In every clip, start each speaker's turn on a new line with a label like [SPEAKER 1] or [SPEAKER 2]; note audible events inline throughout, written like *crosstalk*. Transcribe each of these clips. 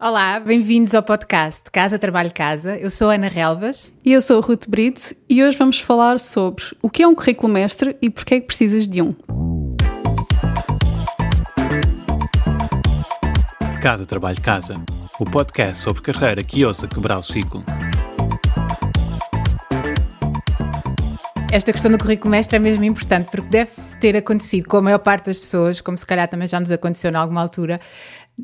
[SPEAKER 1] Olá, bem-vindos ao podcast Casa Trabalho Casa. Eu sou Ana Relvas.
[SPEAKER 2] E eu sou Ruth Brito e hoje vamos falar sobre o que é um currículo mestre e porque é que precisas de um.
[SPEAKER 3] Casa Trabalho Casa, o podcast sobre carreira que ousa quebrar o ciclo.
[SPEAKER 1] Esta questão do currículo mestre é mesmo importante porque deve ter acontecido com a maior parte das pessoas, como se calhar também já nos aconteceu em alguma altura,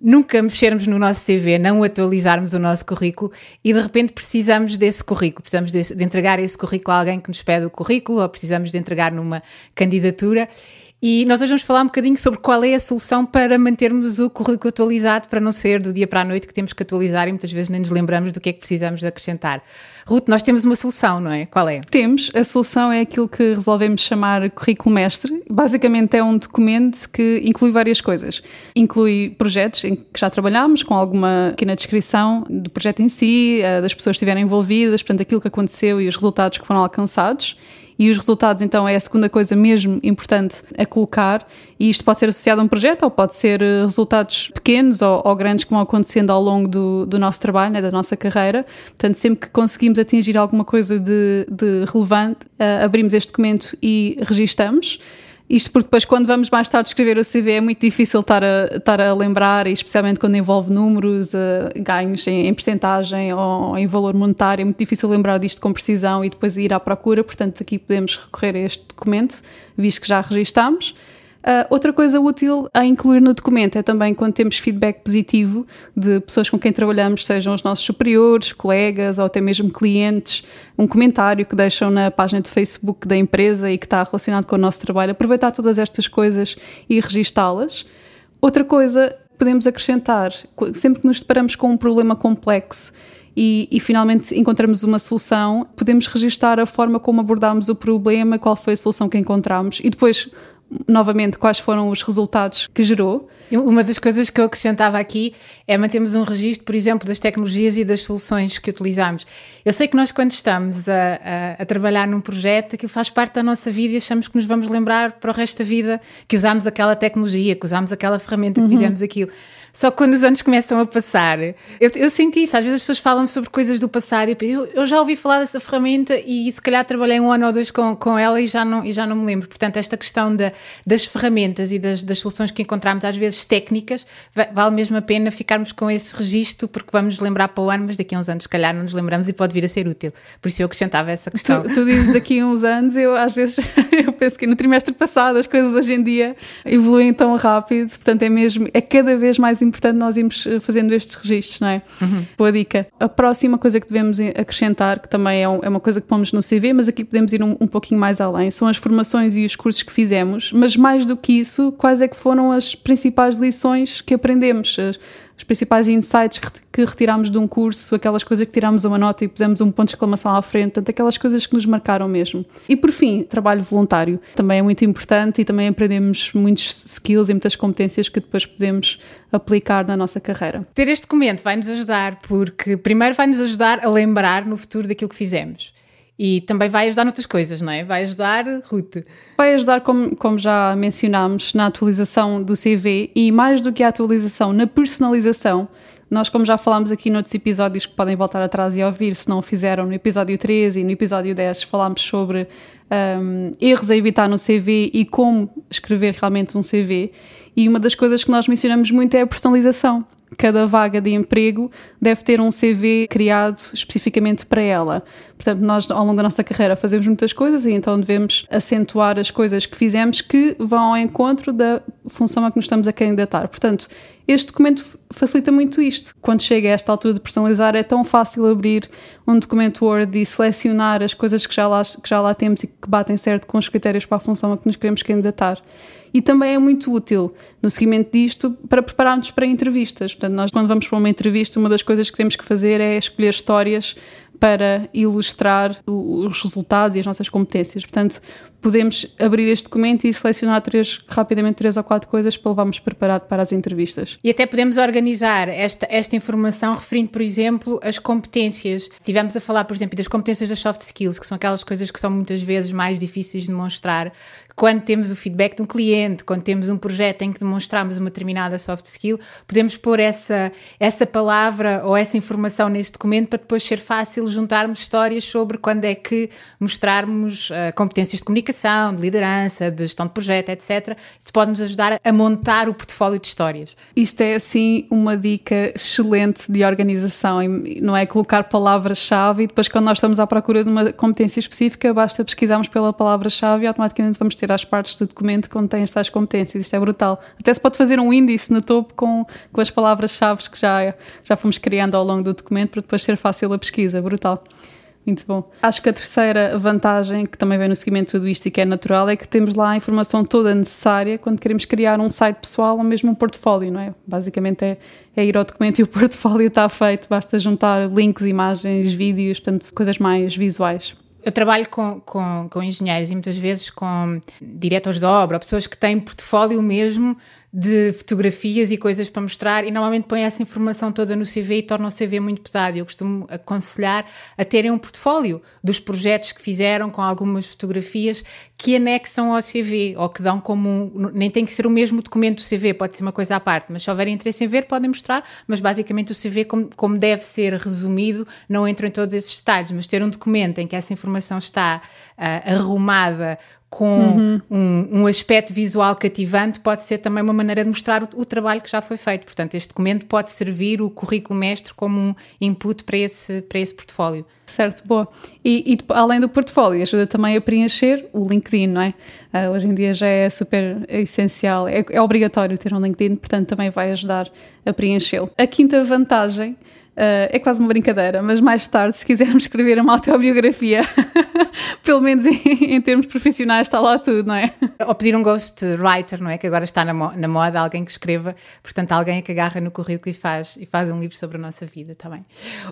[SPEAKER 1] nunca mexermos no nosso CV, não atualizarmos o nosso currículo e de repente precisamos desse currículo, precisamos de, de, entregar esse currículo a alguém que nos pede o currículo ou precisamos de entregar numa candidatura. E nós hoje vamos falar um bocadinho sobre qual é a solução para mantermos o currículo atualizado, para não ser do dia para a noite que temos que atualizar e muitas vezes nem nos lembramos do que é que precisamos de acrescentar. Ruth, nós temos uma solução, não é? Qual é?
[SPEAKER 2] Temos. A solução é aquilo que resolvemos chamar currículo mestre. Basicamente é um documento que inclui várias coisas. Inclui projetos em que já trabalhamos, com alguma aqui na descrição do projeto em si, eh, das pessoas que estiverem envolvidas, portanto, aquilo que aconteceu e os resultados que foram alcançados e os resultados, então, é a segunda coisa mesmo importante a colocar. E isto pode ser associado a um projeto ou pode ser eh, resultados pequenos ou, ou grandes que vão acontecendo ao longo do, do nosso trabalho, né, da nossa carreira. Portanto, sempre que conseguimos atingir alguma coisa de, de relevante, uh, abrimos este documento e registamos. Isto porque depois, quando vamos mais tarde escrever o CV, é muito difícil estar a, estar a lembrar, especialmente quando envolve números, uh, ganhos em, em percentagem ou em valor monetário, é muito difícil lembrar disto com precisão e depois ir à procura. Portanto, aqui podemos recorrer a este documento, visto que já registamos. Uh, outra coisa útil a incluir no documento é também quando temos feedback positivo de pessoas com quem trabalhamos, sejam os nossos superiores, colegas ou até mesmo clientes, um comentário que deixam na página de Facebook da empresa e que está relacionado com o nosso trabalho. Aproveitar todas estas coisas e registá-las. Outra coisa podemos acrescentar, sempre que nos deparamos com um problema complexo e, e, finalmente encontramos uma solução, podemos registar a forma como abordámos o problema, qual foi a solução que encontramos e depois novamente quais foram os resultados que gerou.
[SPEAKER 1] Uma das coisas que eu acrescentava aqui é mantermos um registro, por exemplo, das tecnologias e das soluções que utilizamos. Eu sei que nós, quando estamos a, a, a, trabalhar num projeto, aquilo faz parte da nossa vida e achamos que nos vamos lembrar para o resto da vida que usámos aquela tecnologia, que usámos aquela ferramenta, que uhum. fizemos aquilo. Só que quando os anos começam a passar, eu, eu senti isso. Às vezes as pessoas falam sobre coisas do passado e eu, eu já ouvi falar dessa ferramenta e se calhar trabalhei um ano ou dois com, com ela e já, não, e já não me lembro. Portanto, esta questão da, das ferramentas e das, das soluções que encontramos, às vezes técnicas, vale mesmo a pena ficarmos com esse registro porque vamos lembrar para o ano, mas daqui a uns anos, se calhar, não nos lembramos e pode vir a ser útil. Por isso eu acrescentava essa questão.
[SPEAKER 2] Tu, tu dizes daqui a uns anos, eu às vezes *laughs* eu penso que no trimestre passado as coisas hoje em dia evoluem tão rápido, portanto é mesmo, é cada vez mais importante nós irmos eh, fazendo estes registros, não é? Uhum. Boa dica. A próxima coisa que devemos acrescentar, que também é, um, é uma coisa que pomos no CV, mas aqui podemos ir um, um pouquinho mais além, são as formações e os cursos que fizemos, mas mais do que isso, quais é que foram as principais lições que aprendemos? Os principais insights que retiramos de um curso, aquelas coisas que tiramos uma nota e pusemos um ponto de exclamação à frente, portanto, aquelas coisas que nos marcaram mesmo. E por fim, trabalho voluntário. Também é muito importante e também aprendemos muitos skills e muitas competências que depois podemos aplicar na nossa carreira.
[SPEAKER 1] Ter este documento vai nos ajudar porque, primeiro, vai nos ajudar a lembrar no futuro daquilo que fizemos. E também vai ajudar noutras coisas, não é? Vai ajudar Ruth.
[SPEAKER 2] Vai ajudar, como, como já mencionámos, na atualização do CV e mais do que a atualização, na personalização. Nós, como já falámos aqui noutros episódios que podem voltar atrás e ouvir, se não fizeram, no episódio 13 e no episódio 10 falámos sobre um, erros a evitar no CV e como escrever realmente um CV. E uma das coisas que nós mencionamos muito é a personalização cada vaga de emprego deve ter um CV criado especificamente para ela. Portanto, nós ao longo da nossa carreira fazemos muitas coisas e então devemos acentuar as coisas que fizemos que vão ao encontro da função a que nos estamos a candidatar. Portanto, este documento facilita muito isto. Quando chega a esta altura de personalizar, é tão fácil abrir um documento Word e selecionar as coisas que já lá, que já lá temos e que batem certo com os critérios para a função a que nos queremos candidatar e também é muito útil no seguimento disto para prepararmos para entrevistas. Portanto, nós quando vamos para uma entrevista, uma das coisas que temos que fazer é escolher histórias para ilustrar os resultados e as nossas competências. Portanto, podemos abrir este documento e selecionar três, rapidamente três ou quatro coisas para levarmos preparado para as entrevistas.
[SPEAKER 1] E até podemos organizar esta, esta informação referindo, por exemplo, as competências. Se estivermos a falar, por exemplo, das competências das soft skills, que são aquelas coisas que são muitas vezes mais difíceis de demonstrar, quando temos o feedback de um cliente, quando temos um projeto em que demonstramos uma determinada soft skill, podemos pôr essa, essa palavra ou essa informação nesse documento para depois ser fácil juntarmos histórias sobre quando é que mostrarmos uh, competências de comunicação, de liderança, de gestão de projeto, etc. Isso pode nos ajudar a montar o portfólio de histórias.
[SPEAKER 2] Isto é, assim, uma dica excelente de organização, não é colocar palavras-chave e depois, quando nós estamos à procura de uma competência específica, basta pesquisarmos pela palavra-chave e automaticamente vamos ter as partes do documento que contém estas competências. Isto é brutal. Até se pode fazer um índice no topo com, com as palavras-chave que já, já fomos criando ao longo do documento para depois ser fácil a pesquisa. Brutal. Muito bom. Acho que a terceira vantagem, que também vem no seguimento de tudo isto e que é natural, é que temos lá a informação toda necessária quando queremos criar um site pessoal ou mesmo um portfólio, não é? Basicamente é, é ir ao documento e o *laughs* portfólio está feito, basta juntar links, imagens, vídeos, portanto, coisas mais visuais.
[SPEAKER 1] Eu trabalho com, com, com engenheiros e muitas vezes com diretores de obra, pessoas que têm portfólio mesmo de fotografias e coisas para mostrar e normalmente põe essa informação toda no CV e torna o CV muito pesado. Eu costumo aconselhar a terem um portfólio dos projetos que fizeram com algumas fotografias que anexam ao CV ou que dão como um, nem tem que ser o mesmo documento do CV, pode ser uma coisa à parte, mas se houver interesse em ver podem mostrar, mas basicamente o CV como, como deve ser resumido não entra em todos esses detalhes, mas ter um documento em que essa informação está uh, arrumada com uhum. um, um, aspecto visual cativante, pode ser também uma maneira de mostrar o, o, trabalho que já foi feito. Portanto, este documento pode servir o currículo mestre como um input para esse, para esse portfólio.
[SPEAKER 2] Certo, boa. E, e além do portfólio, ajuda também a preencher o LinkedIn, não é? Uh, hoje em dia já é super essencial, é, é obrigatório ter um LinkedIn, portanto também vai ajudar a preenchê-lo. A quinta vantagem Uh, é quase uma brincadeira, mas mais tarde, se quisermos escrever uma autobiografia, *laughs* pelo menos em, em, termos profissionais, está lá tudo, não é?
[SPEAKER 1] Ou pedir um ghostwriter, não é? Que agora está na, mo na, moda, alguém que escreva, portanto, alguém que agarra no currículo e faz, e faz um livro sobre a nossa vida também.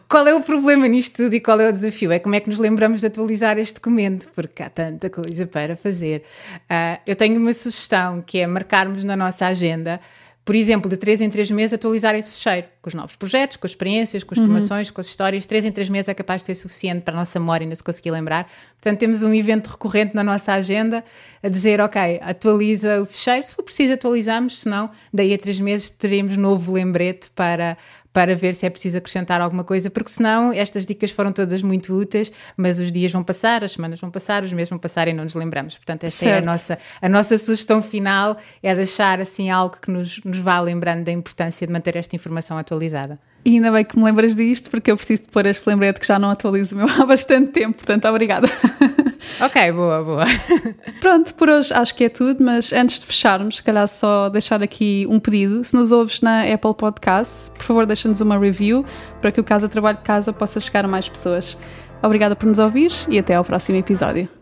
[SPEAKER 1] Qual é o problema nisto tudo e qual é o desafio? É como é que nos lembramos de atualizar este documento, porque há tanta coisa para fazer. Uh, eu tenho uma sugestão que é marcarmos na nossa agenda por exemplo, de três em três meses atualizar esse fecheiro, com os novos projetos, com as experiências, com as uhum. formações, com as histórias. Três em três meses é capaz de ser suficiente para a nossa memória ainda se conseguir lembrar. Portanto, temos um evento recorrente na nossa agenda a dizer, ok, atualiza o fecheiro, se for preciso atualizamos, se não, daí a três meses teremos novo lembrete para para ver se é preciso acrescentar alguma coisa, porque senão estas dicas foram todas muito úteis, mas os dias vão passar, as semanas vão passar, os meses vão passar e não nos lembramos. Portanto, esta certo. é a nossa, a nossa sugestão final, é deixar assim algo que nos, nos vá lembrando da importância de manter esta informação atualizada.
[SPEAKER 2] E ainda bem que me lembras disto, porque eu preciso de pôr este lembrete que já não atualizo o meu *laughs* há bastante tempo, portanto, obrigada. *laughs*
[SPEAKER 1] Ok, boa, boa. *laughs*
[SPEAKER 2] Pronto, por hoje acho que é tudo, mas antes de fecharmos, se calhar só deixar aqui um pedido. Se nos ouves na Apple Podcasts, por favor, deixa-nos uma review para que o Casa Trabalho de Casa possa chegar a mais pessoas. Obrigada por nos ouvir e até ao próximo episódio.